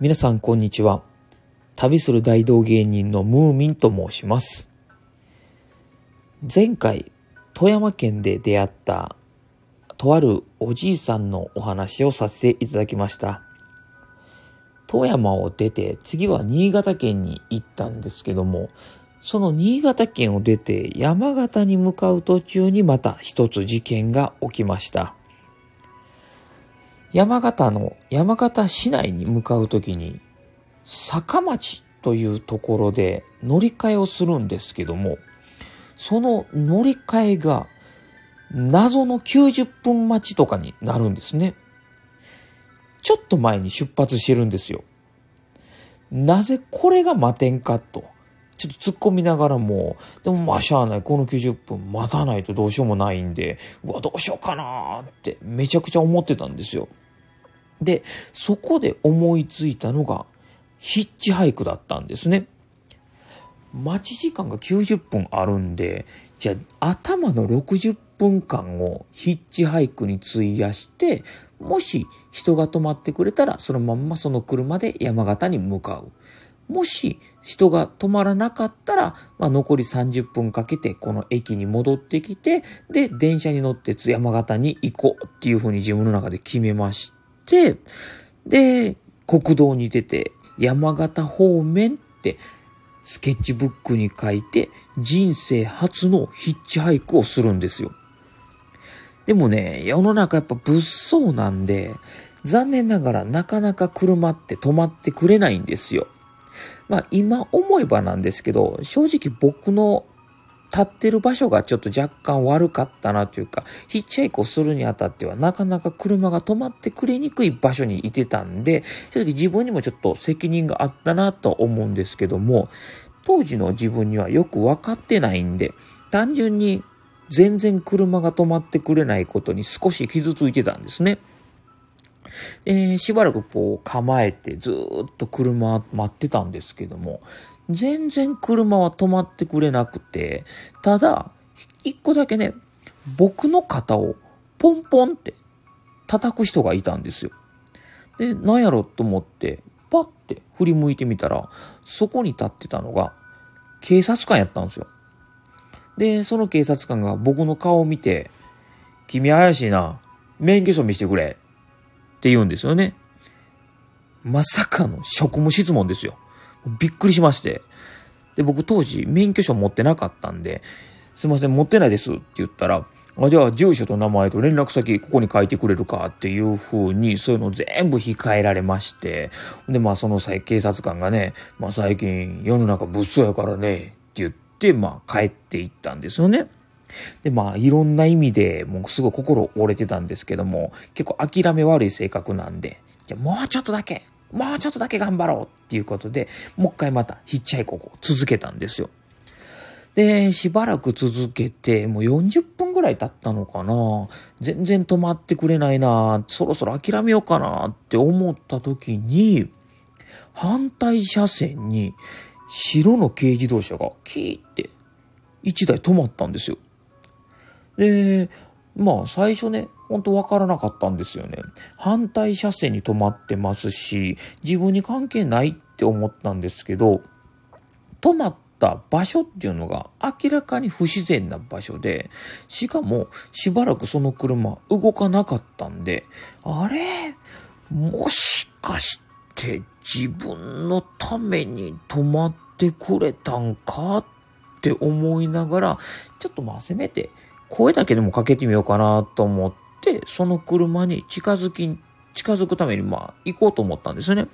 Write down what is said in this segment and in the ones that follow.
皆さんこんにちは。旅する大道芸人のムーミンと申します。前回、富山県で出会った、とあるおじいさんのお話をさせていただきました。富山を出て、次は新潟県に行ったんですけども、その新潟県を出て山形に向かう途中にまた一つ事件が起きました。山形の山形市内に向かうときに坂町というところで乗り換えをするんですけどもその乗り換えが謎の90分待ちとかになるんですね。ちょっと前に出発してるんですよ。なぜこれが待てんかと。ちょっと突っ込みながらも、でもまあしゃあない、この90分待たないとどうしようもないんで、うわ、どうしようかなーってめちゃくちゃ思ってたんですよ。で、そこで思いついたのが、ヒッチハイクだったんですね。待ち時間が90分あるんで、じゃあ頭の60分間をヒッチハイクに費やして、もし人が止まってくれたら、そのまんまその車で山形に向かう。もし人が止まらなかったら、まあ、残り30分かけてこの駅に戻ってきて、で、電車に乗って津山形に行こうっていうふうに自分の中で決めまして、で、国道に出て山形方面ってスケッチブックに書いて人生初のヒッチハイクをするんですよ。でもね、世の中やっぱ物騒なんで、残念ながらなかなか車って止まってくれないんですよ。まあ今思えばなんですけど、正直僕の立ってる場所がちょっと若干悪かったなというか、ヒッチハイクをするにあたってはなかなか車が止まってくれにくい場所にいてたんで、正直自分にもちょっと責任があったなと思うんですけども、当時の自分にはよく分かってないんで、単純に全然車が止まってくれないことに少し傷ついてたんですね。えーしばらくこう構えてずっと車待ってたんですけども、全然車は止まってくれなくて、ただ、一個だけね、僕の肩をポンポンって叩く人がいたんですよ。で、なんやろと思って、パッて振り向いてみたら、そこに立ってたのが警察官やったんですよ。で、その警察官が僕の顔を見て、君怪しいな、免許証見せてくれ。って言うんですよね。まさかの職務質問ですよ。びっくりしまして。で、僕当時免許証持ってなかったんで、すいません、持ってないですって言ったら、あじゃあ住所と名前と連絡先ここに書いてくれるかっていう風にそういうの全部控えられまして、で、まあその際警察官がね、まあ最近世の中物騒やからね、って言って、まあ帰っていったんですよね。で、まあ、いろんな意味で、もうすごい心折れてたんですけども、結構諦め悪い性格なんで、じゃもうちょっとだけ、もうちょっとだけ頑張ろうっていうことで、もう一回またヒッチハイクを続けたんですよ。で、しばらく続けて、もう40分ぐらい経ったのかな全然止まってくれないなそろそろ諦めようかなって思った時に、反対車線に白の軽自動車がキーって1台止まったんですよ。で、まあ最初ね、ほんとわからなかったんですよね。反対車線に止まってますし、自分に関係ないって思ったんですけど、止まった場所っていうのが明らかに不自然な場所で、しかもしばらくその車動かなかったんで、あれ？もしかして自分のために止まってくれたんか？って思いながら、ちょっとまあせめて声だけでもかけてみようかなと思って、その車に近づき、近づくためにまあ行こうと思ったんですよね。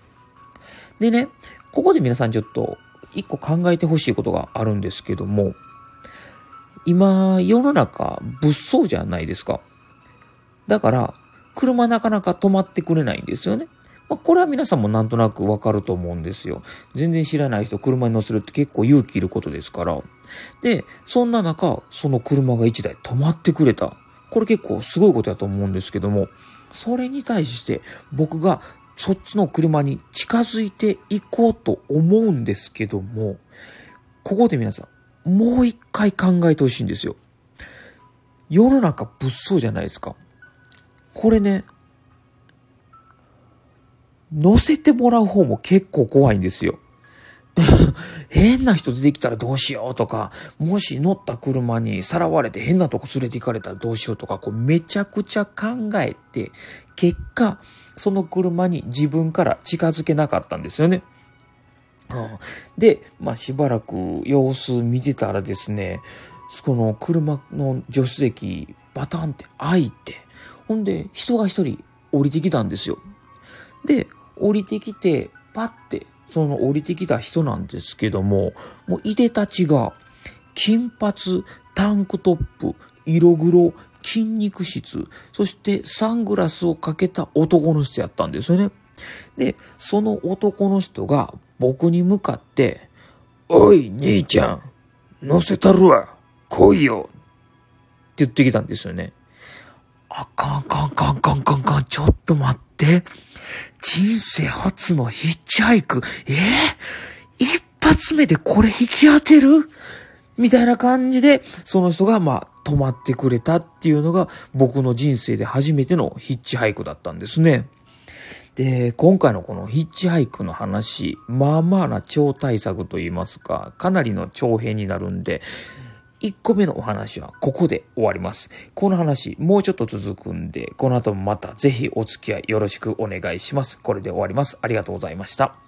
でね、ここで皆さんちょっと一個考えてほしいことがあるんですけども、今世の中物騒じゃないですか。だから、車なかなか止まってくれないんですよね。まあ、これは皆さんもなんとなくわかると思うんですよ。全然知らない人車に乗せるって結構勇気いることですから。で、そんな中、その車が1台止まってくれた。これ結構すごいことだと思うんですけども、それに対して僕がそっちの車に近づいていこうと思うんですけども、ここで皆さん、もう一回考えてほしいんですよ。世の中物騒じゃないですか。これね、乗せてもらう方も結構怖いんですよ。変な人出てきたらどうしようとか、もし乗った車にさらわれて変なとこ連れて行かれたらどうしようとか、こうめちゃくちゃ考えて、結果、その車に自分から近づけなかったんですよね。うん、で、まあしばらく様子見てたらですね、この車の助手席バタンって開いて、ほんで人が一人降りてきたんですよ。で、降りてきて、パッてその降りてきた人なんですけども、もういでたちが、金髪、タンクトップ、色黒、筋肉質、そしてサングラスをかけた男の人やったんですよね。で、その男の人が僕に向かって、おい、兄ちゃん、乗せたるわ、来いよ、って言ってきたんですよね。あかんかんかんかんかんかん、ちょっと待って。人生初のヒッチハイク。え？ー、一発目でこれ引き当てる？みたいな感じで、その人がまあ止まってくれたっていうのが僕の人生で初めてのヒッチハイクだったんですね。で、今回のこのヒッチハイクの話、まあまあな超大作と言いますか、かなりの長編になるんで、1個目のお話はここで終わります。この話もうちょっと続くんで、この後もまたぜひお付き合いよろしくお願いします。これで終わります。ありがとうございました。